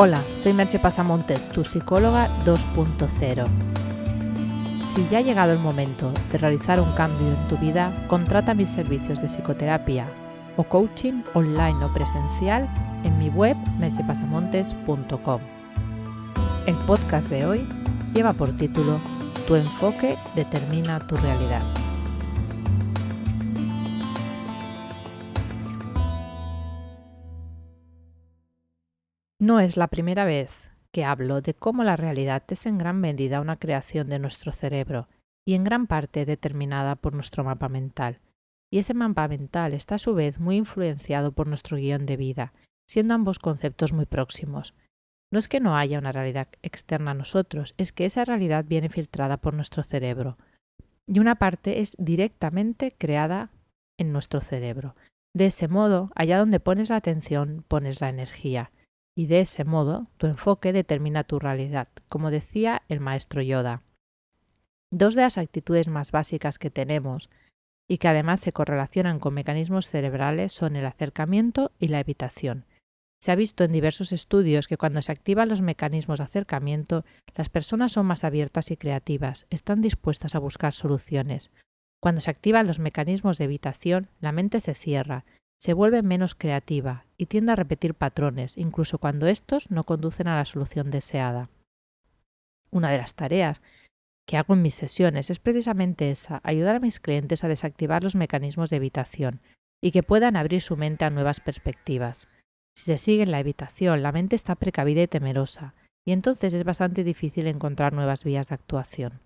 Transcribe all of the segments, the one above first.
Hola, soy Merche Pasamontes, tu psicóloga 2.0. Si ya ha llegado el momento de realizar un cambio en tu vida, contrata mis servicios de psicoterapia o coaching online o presencial en mi web merchepasamontes.com. El podcast de hoy lleva por título Tu enfoque determina tu realidad. No es la primera vez que hablo de cómo la realidad es en gran medida una creación de nuestro cerebro y en gran parte determinada por nuestro mapa mental. Y ese mapa mental está a su vez muy influenciado por nuestro guion de vida, siendo ambos conceptos muy próximos. No es que no haya una realidad externa a nosotros, es que esa realidad viene filtrada por nuestro cerebro. Y una parte es directamente creada en nuestro cerebro. De ese modo, allá donde pones la atención, pones la energía y de ese modo tu enfoque determina tu realidad, como decía el maestro Yoda. Dos de las actitudes más básicas que tenemos y que además se correlacionan con mecanismos cerebrales son el acercamiento y la evitación. Se ha visto en diversos estudios que cuando se activan los mecanismos de acercamiento, las personas son más abiertas y creativas, están dispuestas a buscar soluciones. Cuando se activan los mecanismos de evitación, la mente se cierra se vuelve menos creativa y tiende a repetir patrones, incluso cuando estos no conducen a la solución deseada. Una de las tareas que hago en mis sesiones es precisamente esa, ayudar a mis clientes a desactivar los mecanismos de evitación y que puedan abrir su mente a nuevas perspectivas. Si se sigue en la evitación, la mente está precavida y temerosa, y entonces es bastante difícil encontrar nuevas vías de actuación.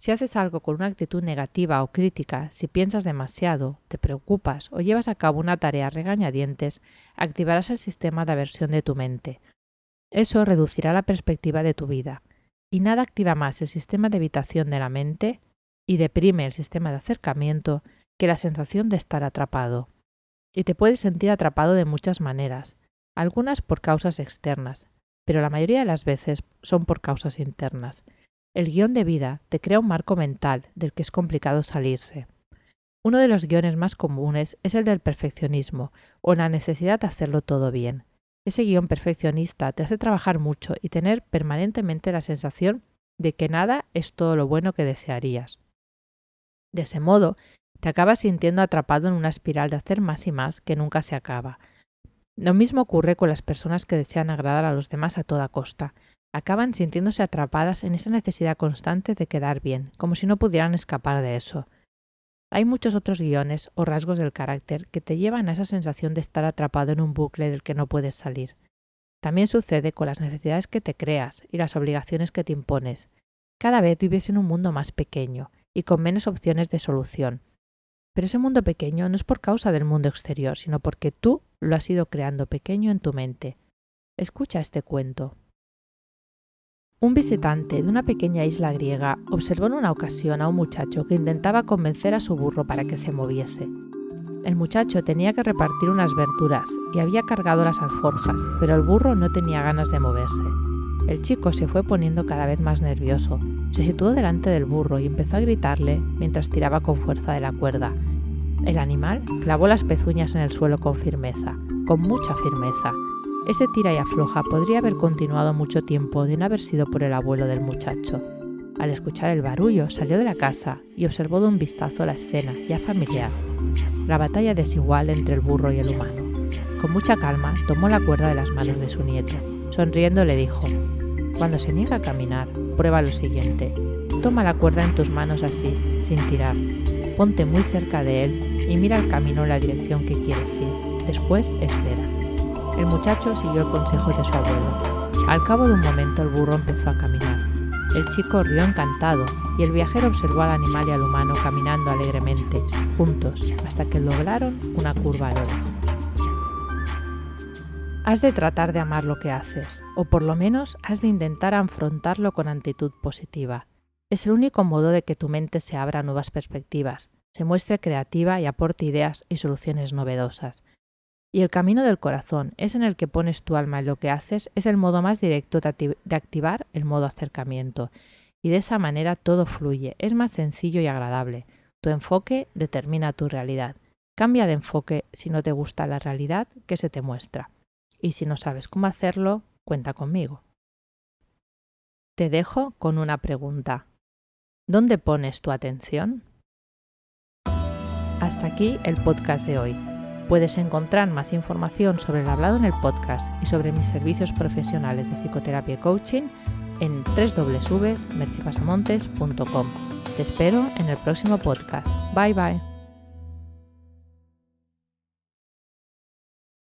Si haces algo con una actitud negativa o crítica, si piensas demasiado, te preocupas o llevas a cabo una tarea regañadientes, activarás el sistema de aversión de tu mente. Eso reducirá la perspectiva de tu vida. Y nada activa más el sistema de evitación de la mente y deprime el sistema de acercamiento que la sensación de estar atrapado. Y te puedes sentir atrapado de muchas maneras, algunas por causas externas, pero la mayoría de las veces son por causas internas. El guion de vida te crea un marco mental del que es complicado salirse. Uno de los guiones más comunes es el del perfeccionismo o la necesidad de hacerlo todo bien. Ese guion perfeccionista te hace trabajar mucho y tener permanentemente la sensación de que nada es todo lo bueno que desearías. De ese modo, te acabas sintiendo atrapado en una espiral de hacer más y más que nunca se acaba. Lo mismo ocurre con las personas que desean agradar a los demás a toda costa acaban sintiéndose atrapadas en esa necesidad constante de quedar bien, como si no pudieran escapar de eso. Hay muchos otros guiones o rasgos del carácter que te llevan a esa sensación de estar atrapado en un bucle del que no puedes salir. También sucede con las necesidades que te creas y las obligaciones que te impones. Cada vez vives en un mundo más pequeño y con menos opciones de solución. Pero ese mundo pequeño no es por causa del mundo exterior, sino porque tú lo has ido creando pequeño en tu mente. Escucha este cuento. Un visitante de una pequeña isla griega observó en una ocasión a un muchacho que intentaba convencer a su burro para que se moviese. El muchacho tenía que repartir unas verduras y había cargado las alforjas, pero el burro no tenía ganas de moverse. El chico se fue poniendo cada vez más nervioso. Se situó delante del burro y empezó a gritarle mientras tiraba con fuerza de la cuerda. El animal clavó las pezuñas en el suelo con firmeza, con mucha firmeza, ese tira y afloja podría haber continuado mucho tiempo de no haber sido por el abuelo del muchacho. Al escuchar el barullo, salió de la casa y observó de un vistazo la escena, ya familiar, la batalla desigual entre el burro y el humano. Con mucha calma, tomó la cuerda de las manos de su nieto. Sonriendo le dijo, Cuando se niega a caminar, prueba lo siguiente. Toma la cuerda en tus manos así, sin tirar. Ponte muy cerca de él y mira el camino en la dirección que quieres ir. Después espera. El muchacho siguió el consejo de su abuelo. Al cabo de un momento el burro empezó a caminar. El chico rió encantado y el viajero observó al animal y al humano caminando alegremente, juntos, hasta que lograron una curva al Has de tratar de amar lo que haces, o por lo menos has de intentar afrontarlo con actitud positiva. Es el único modo de que tu mente se abra a nuevas perspectivas, se muestre creativa y aporte ideas y soluciones novedosas. Y el camino del corazón es en el que pones tu alma en lo que haces, es el modo más directo de activar el modo acercamiento. Y de esa manera todo fluye, es más sencillo y agradable. Tu enfoque determina tu realidad. Cambia de enfoque si no te gusta la realidad que se te muestra. Y si no sabes cómo hacerlo, cuenta conmigo. Te dejo con una pregunta. ¿Dónde pones tu atención? Hasta aquí el podcast de hoy. Puedes encontrar más información sobre el hablado en el podcast y sobre mis servicios profesionales de psicoterapia y coaching en www.merchipasamontes.com. Te espero en el próximo podcast. Bye bye.